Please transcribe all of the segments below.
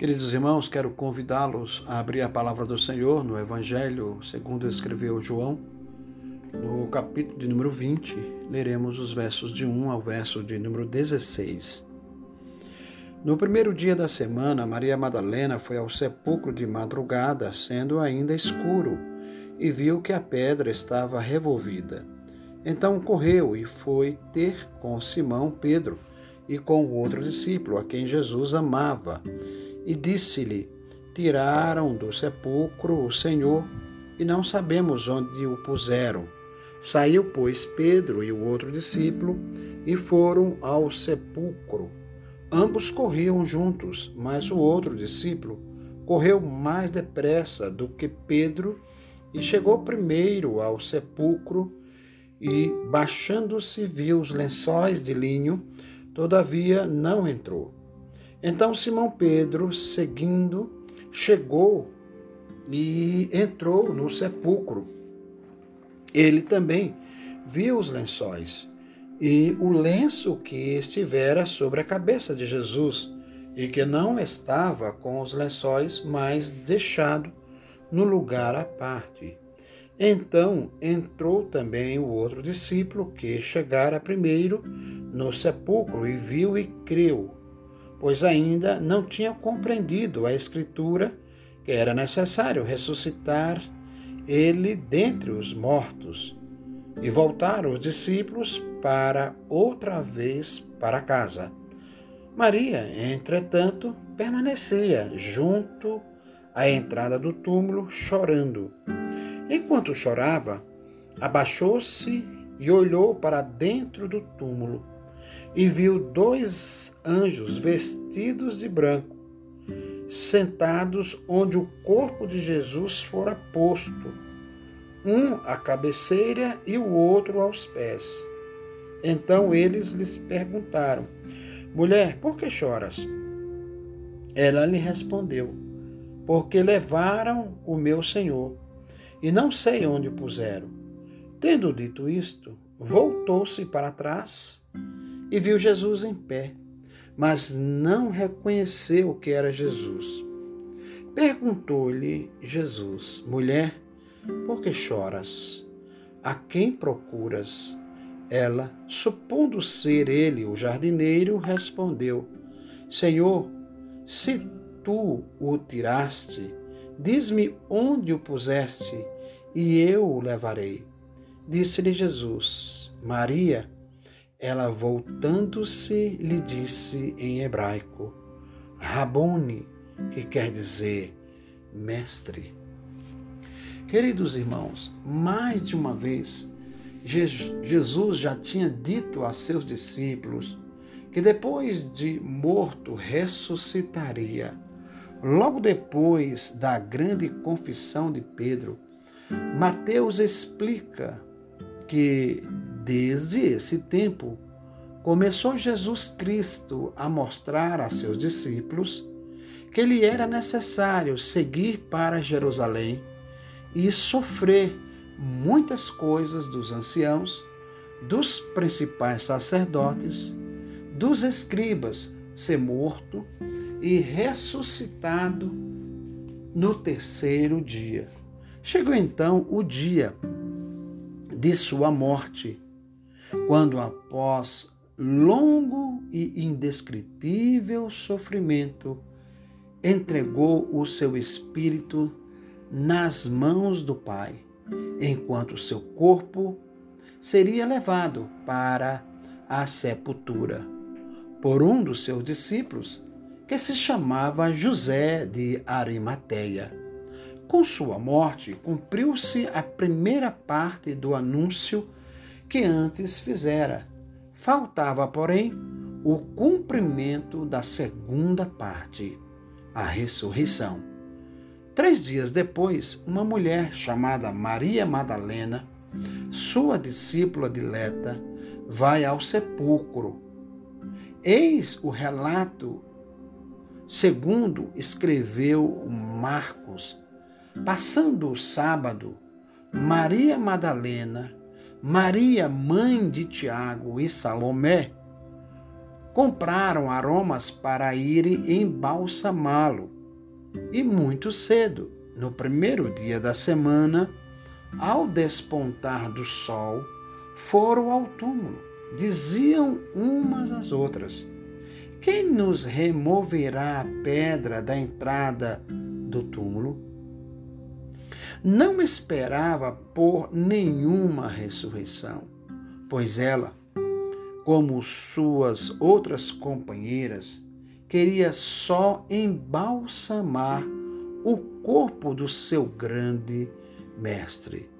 Queridos irmãos, quero convidá-los a abrir a palavra do Senhor no Evangelho, segundo escreveu João, no capítulo de número 20, leremos os versos de 1 ao verso de número 16. No primeiro dia da semana, Maria Madalena foi ao sepulcro de madrugada, sendo ainda escuro, e viu que a pedra estava revolvida. Então correu e foi ter com Simão Pedro e com o outro discípulo, a quem Jesus amava e disse-lhe: Tiraram do sepulcro o Senhor e não sabemos onde o puseram. Saiu, pois, Pedro e o outro discípulo e foram ao sepulcro. Ambos corriam juntos, mas o outro discípulo correu mais depressa do que Pedro e chegou primeiro ao sepulcro e, baixando-se, viu os lençóis de linho, todavia não entrou. Então Simão Pedro, seguindo, chegou e entrou no sepulcro. Ele também viu os lençóis e o lenço que estivera sobre a cabeça de Jesus e que não estava com os lençóis, mas deixado no lugar à parte. Então entrou também o outro discípulo que chegara primeiro no sepulcro e viu e creu pois ainda não tinha compreendido a Escritura que era necessário ressuscitar ele dentre os mortos. E voltaram os discípulos para outra vez para casa. Maria, entretanto, permanecia junto à entrada do túmulo, chorando. Enquanto chorava, abaixou-se e olhou para dentro do túmulo e viu dois anjos vestidos de branco, sentados onde o corpo de Jesus fora posto, um à cabeceira e o outro aos pés. Então eles lhes perguntaram: Mulher, por que choras? Ela lhe respondeu: Porque levaram o meu Senhor, e não sei onde o puseram. Tendo dito isto, voltou-se para trás e viu Jesus em pé, mas não reconheceu que era Jesus. Perguntou-lhe Jesus: Mulher, por que choras? A quem procuras? Ela, supondo ser ele o jardineiro, respondeu: Senhor, se tu o tiraste, diz-me onde o puseste, e eu o levarei. Disse-lhe Jesus: Maria. Ela, voltando-se, lhe disse em hebraico, Rabone, que quer dizer mestre. Queridos irmãos, mais de uma vez, Jesus já tinha dito a seus discípulos que depois de morto ressuscitaria. Logo depois da grande confissão de Pedro, Mateus explica que Desde esse tempo, começou Jesus Cristo a mostrar a seus discípulos que lhe era necessário seguir para Jerusalém e sofrer muitas coisas dos anciãos, dos principais sacerdotes, dos escribas, ser morto e ressuscitado no terceiro dia. Chegou então o dia de sua morte quando, após longo e indescritível sofrimento, entregou o seu espírito nas mãos do Pai, enquanto seu corpo seria levado para a sepultura por um dos seus discípulos, que se chamava José de Arimateia. Com sua morte, cumpriu-se a primeira parte do anúncio que antes fizera. Faltava, porém, o cumprimento da segunda parte, a ressurreição. Três dias depois, uma mulher chamada Maria Madalena, sua discípula dileta, vai ao sepulcro. Eis o relato segundo escreveu Marcos. Passando o sábado, Maria Madalena Maria, mãe de Tiago e Salomé, compraram aromas para irem embalsamá-lo. E muito cedo, no primeiro dia da semana, ao despontar do sol, foram ao túmulo. Diziam umas às outras: Quem nos removerá a pedra da entrada do túmulo? Não esperava por nenhuma ressurreição, pois ela, como suas outras companheiras, queria só embalsamar o corpo do seu grande mestre.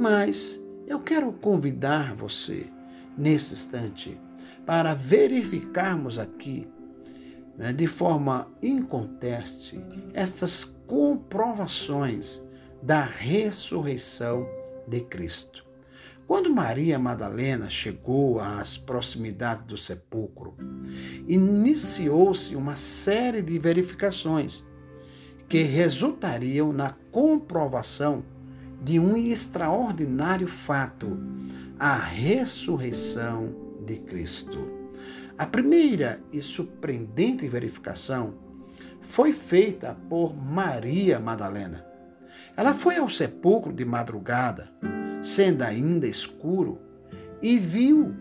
Mas eu quero convidar você, nesse instante, para verificarmos aqui, né, de forma inconteste, essas comprovações da ressurreição de Cristo. Quando Maria Madalena chegou às proximidades do sepulcro, iniciou-se uma série de verificações que resultariam na comprovação de um extraordinário fato, a ressurreição de Cristo. A primeira e surpreendente verificação foi feita por Maria Madalena. Ela foi ao sepulcro de madrugada, sendo ainda escuro, e viu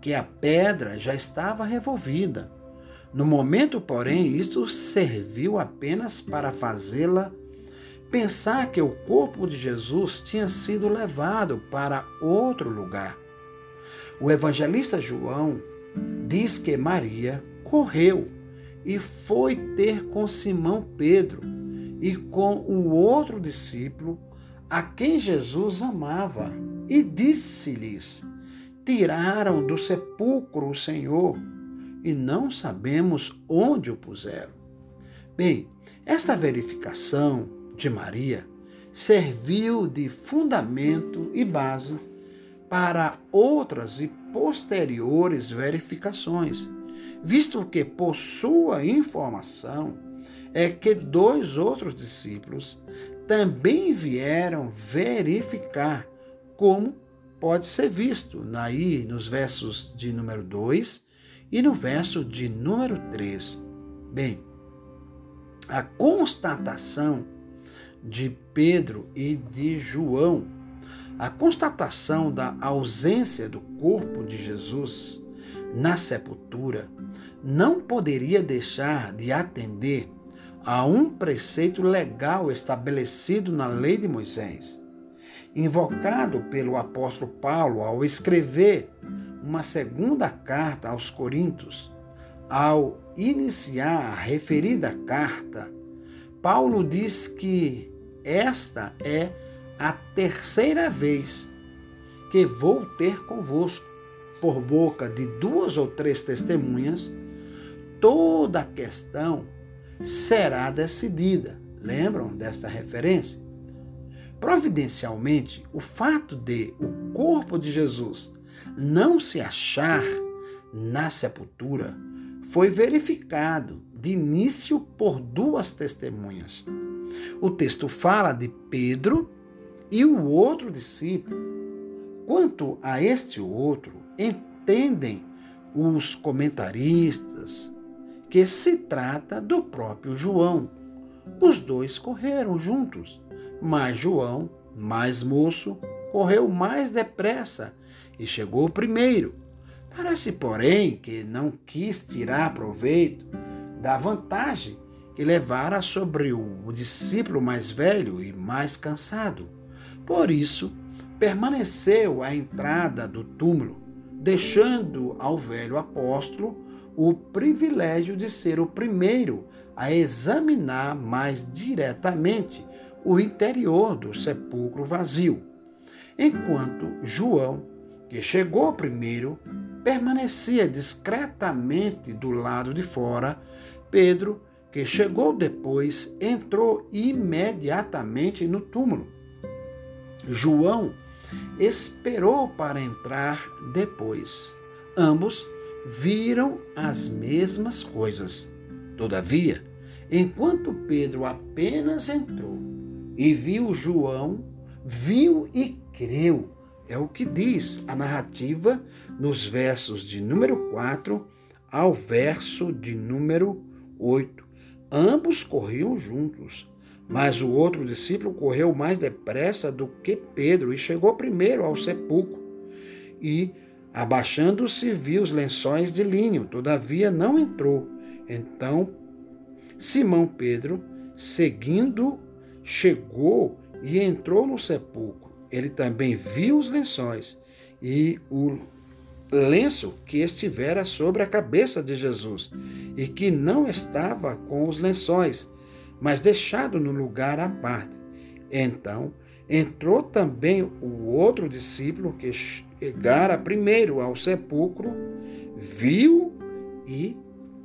que a pedra já estava revolvida. No momento, porém, isto serviu apenas para fazê-la pensar que o corpo de Jesus tinha sido levado para outro lugar. O evangelista João diz que Maria correu e foi ter com Simão Pedro e com o outro discípulo a quem Jesus amava, e disse-lhes: Tiraram do sepulcro o Senhor, e não sabemos onde o puseram. Bem, esta verificação de Maria serviu de fundamento e base para outras e posteriores verificações, visto que, por sua informação, é que dois outros discípulos também vieram verificar como pode ser visto aí nos versos de número 2 e no verso de número 3. Bem, a constatação de Pedro e de João, a constatação da ausência do corpo de Jesus na sepultura, não poderia deixar de atender a um preceito legal estabelecido na lei de Moisés, invocado pelo apóstolo Paulo ao escrever uma segunda carta aos Coríntios. Ao iniciar a referida carta, Paulo diz que esta é a terceira vez que vou ter convosco, por boca de duas ou três testemunhas, toda a questão será decidida. Lembram desta referência? Providencialmente, o fato de o corpo de Jesus não se achar na sepultura foi verificado de início por duas testemunhas. O texto fala de Pedro e o outro discípulo. Quanto a este outro, entendem os comentaristas, que se trata do próprio João. Os dois correram juntos, mas João, mais moço, correu mais depressa e chegou primeiro. Parece, porém, que não quis tirar proveito da vantagem que levara sobre o discípulo mais velho e mais cansado. Por isso, permaneceu à entrada do túmulo, deixando ao velho apóstolo o privilégio de ser o primeiro a examinar mais diretamente o interior do sepulcro vazio, enquanto João, que chegou primeiro, permanecia discretamente do lado de fora, Pedro, que chegou depois, entrou imediatamente no túmulo. João esperou para entrar depois. Ambos viram as mesmas coisas. Todavia, enquanto Pedro apenas entrou e viu João, viu e creu É o que diz a narrativa nos versos de número 4 ao verso de número 8. Ambos corriam juntos, mas o outro discípulo correu mais depressa do que Pedro e chegou primeiro ao sepulcro. E, abaixando-se, viu os lençóis de linho, todavia não entrou. Então, Simão Pedro, seguindo, chegou e entrou no sepulcro. Ele também viu os lençóis e o lenço que estivera sobre a cabeça de Jesus e que não estava com os lençóis, mas deixado no lugar à parte. Então entrou também o outro discípulo que chegara primeiro ao sepulcro, viu e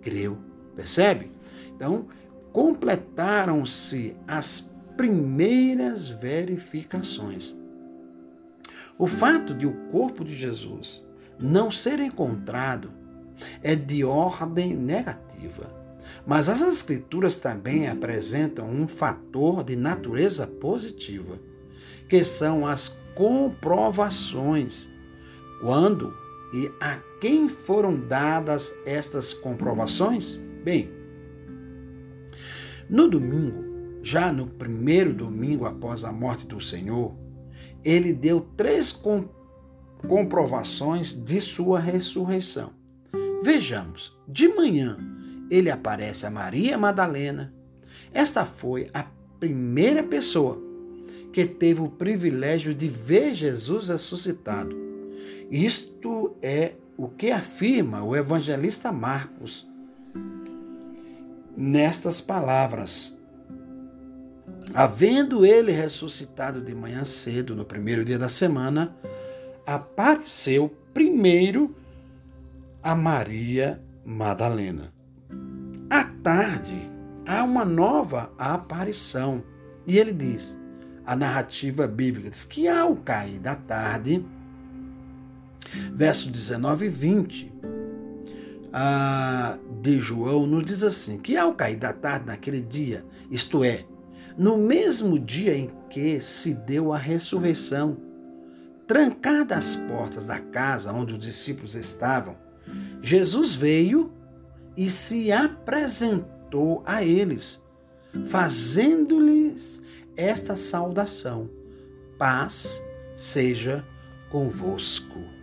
creu. Percebe? Então, completaram-se as primeiras verificações. O fato de o corpo de Jesus não ser encontrado é de ordem negativa. Mas as Escrituras também apresentam um fator de natureza positiva, que são as comprovações. Quando e a quem foram dadas estas comprovações? Bem, no domingo, já no primeiro domingo após a morte do Senhor, ele deu três comprovações de sua ressurreição. Vejamos, de manhã ele aparece a Maria Madalena. Esta foi a primeira pessoa que teve o privilégio de ver Jesus ressuscitado. Isto é o que afirma o evangelista Marcos nestas palavras. Havendo ele ressuscitado de manhã cedo, no primeiro dia da semana, apareceu primeiro a Maria Madalena. À tarde, há uma nova aparição. E ele diz, a narrativa bíblica diz que ao cair da tarde, verso 19 e 20, a, de João nos diz assim, que ao cair da tarde naquele dia, isto é, no mesmo dia em que se deu a ressurreição, Trancadas as portas da casa onde os discípulos estavam, Jesus veio e se apresentou a eles, fazendo-lhes esta saudação: Paz seja convosco.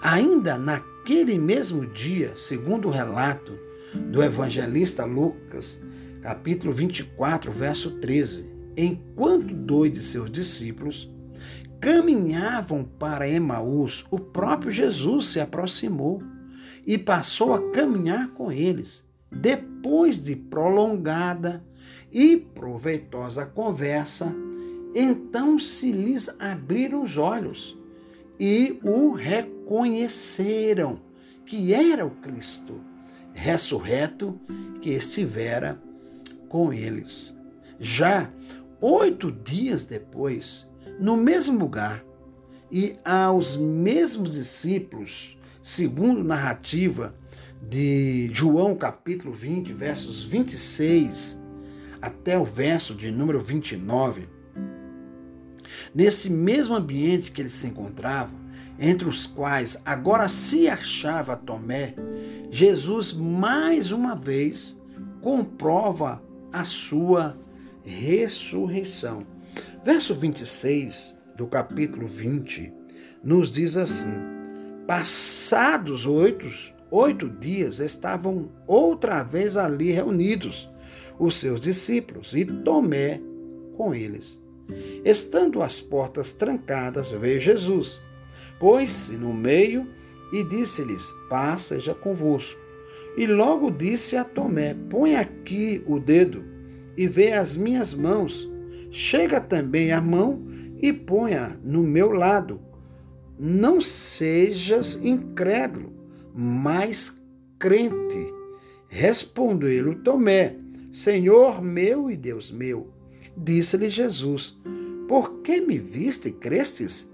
Ainda naquele mesmo dia, segundo o relato do evangelista Lucas, capítulo 24, verso 13, enquanto dois de seus discípulos caminhavam para Emaús, o próprio Jesus se aproximou e passou a caminhar com eles. Depois de prolongada e proveitosa conversa, então se lhes abriram os olhos e o reconheceram que era o Cristo ressurreto que estivera com eles. Já oito dias depois, no mesmo lugar e aos mesmos discípulos, segundo narrativa de João capítulo 20, versos 26 até o verso de número 29. Nesse mesmo ambiente que eles se encontravam, entre os quais agora se achava Tomé, Jesus mais uma vez comprova a sua ressurreição. Verso 26 do capítulo 20 nos diz assim: Passados oito, oito dias, estavam outra vez ali reunidos os seus discípulos e Tomé com eles. Estando as portas trancadas, veio Jesus, pôs-se no meio e disse-lhes: Paz seja convosco. E logo disse a Tomé: Põe aqui o dedo e vê as minhas mãos Chega também a mão e ponha no meu lado. Não sejas incrédulo, mas crente. Respondeu-lhe Tomé: Senhor meu e Deus meu. Disse-lhe Jesus: Por que me viste e crestes?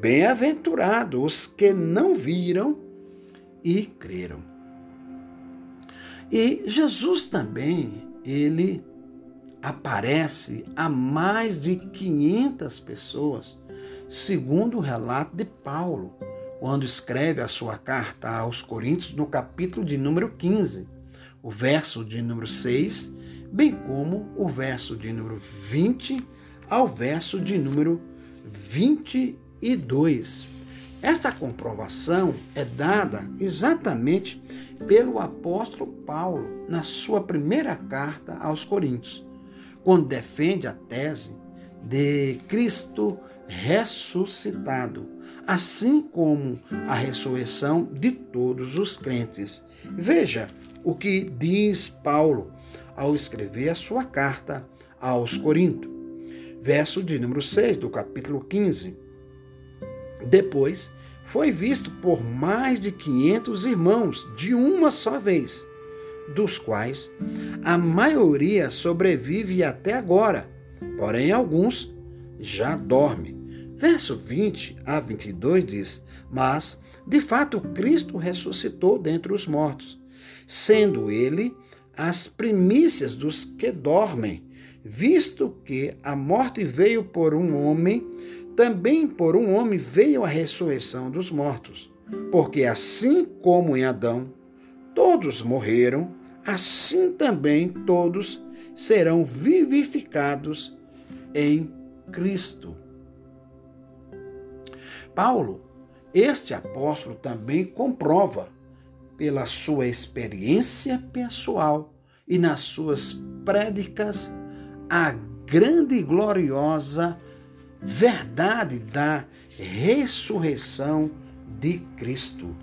Bem-aventurados os que não viram e creram. E Jesus também, ele aparece a mais de 500 pessoas, segundo o relato de Paulo, quando escreve a sua carta aos Coríntios no capítulo de número 15, o verso de número 6, bem como o verso de número 20 ao verso de número 22. Esta comprovação é dada exatamente pelo apóstolo Paulo na sua primeira carta aos Coríntios, quando defende a tese de Cristo ressuscitado, assim como a ressurreição de todos os crentes. Veja o que diz Paulo ao escrever a sua carta aos Coríntios. Verso de número 6 do capítulo 15. Depois foi visto por mais de 500 irmãos de uma só vez, dos quais a maioria sobrevive até agora, porém alguns já dormem. Verso 20 a 22 diz: Mas, de fato, Cristo ressuscitou dentre os mortos, sendo ele as primícias dos que dormem, visto que a morte veio por um homem também por um homem veio a ressurreição dos mortos. Porque assim como em Adão todos morreram, assim também todos serão vivificados em Cristo. Paulo, este apóstolo, também comprova, pela sua experiência pessoal e nas suas prédicas, a grande e gloriosa verdade da ressurreição de Cristo,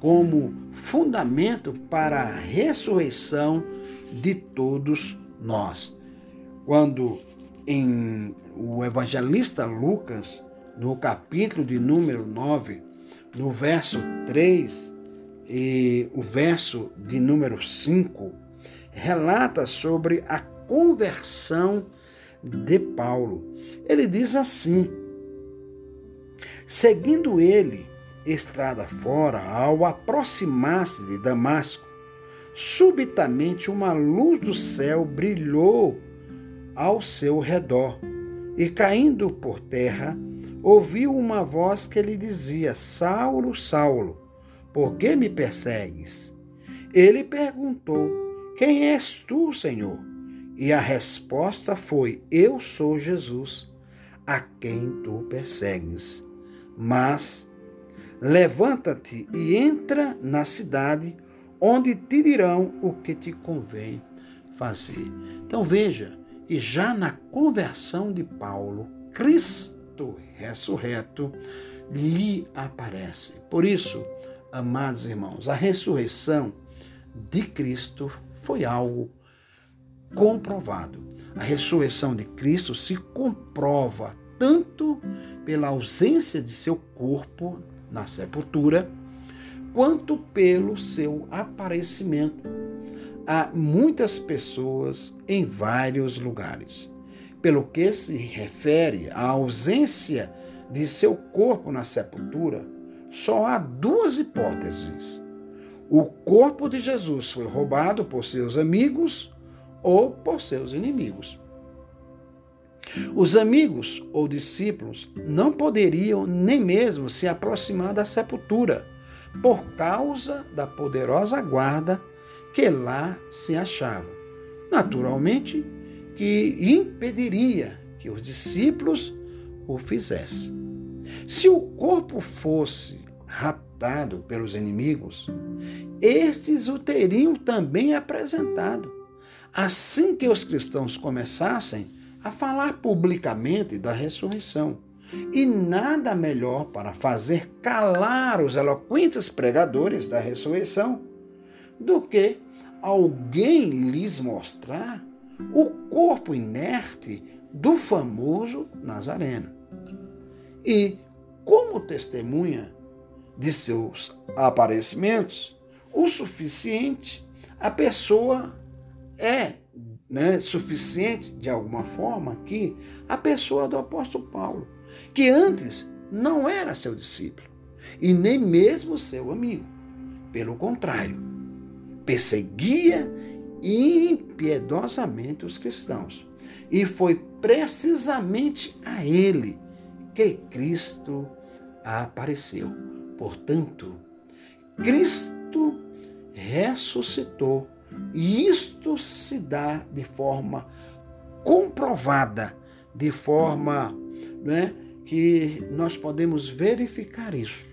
como fundamento para a ressurreição de todos nós. Quando em o evangelista Lucas, no capítulo de número 9, no verso 3 e o verso de número 5, relata sobre a conversão de Paulo. Ele diz assim: Seguindo ele estrada fora, ao aproximar-se de Damasco, subitamente uma luz do céu brilhou ao seu redor, e caindo por terra, ouviu uma voz que lhe dizia: Saulo, Saulo, por que me persegues? Ele perguntou: Quem és tu, Senhor? E a resposta foi: Eu sou Jesus, a quem tu persegues. Mas levanta-te e entra na cidade, onde te dirão o que te convém fazer. Então veja que já na conversão de Paulo, Cristo ressurreto lhe aparece. Por isso, amados irmãos, a ressurreição de Cristo foi algo comprovado. A ressurreição de Cristo se comprova tanto pela ausência de seu corpo na sepultura, quanto pelo seu aparecimento a muitas pessoas em vários lugares. Pelo que se refere à ausência de seu corpo na sepultura, só há duas hipóteses. O corpo de Jesus foi roubado por seus amigos ou por seus inimigos. Os amigos ou discípulos não poderiam nem mesmo se aproximar da sepultura, por causa da poderosa guarda que lá se achava. Naturalmente, que impediria que os discípulos o fizessem. Se o corpo fosse raptado pelos inimigos, estes o teriam também apresentado assim que os cristãos começassem a falar publicamente da ressurreição. E nada melhor para fazer calar os eloquentes pregadores da ressurreição do que alguém lhes mostrar o corpo inerte do famoso Nazareno. E, como testemunha de seus aparecimentos, o suficiente a pessoa é né, suficiente, de alguma forma, aqui, a pessoa do apóstolo Paulo, que antes não era seu discípulo e nem mesmo seu amigo. Pelo contrário, perseguia impiedosamente os cristãos. E foi precisamente a ele que Cristo apareceu. Portanto, Cristo ressuscitou e isto se dá de forma comprovada, de forma né, que nós podemos verificar isso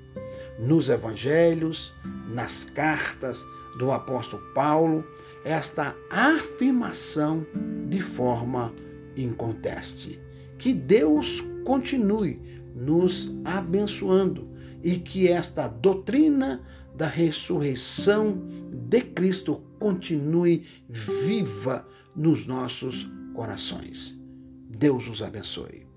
nos evangelhos, nas cartas do apóstolo Paulo, esta afirmação de forma inconteste. Que Deus continue nos abençoando e que esta doutrina da ressurreição de Cristo continue viva nos nossos corações. Deus os abençoe.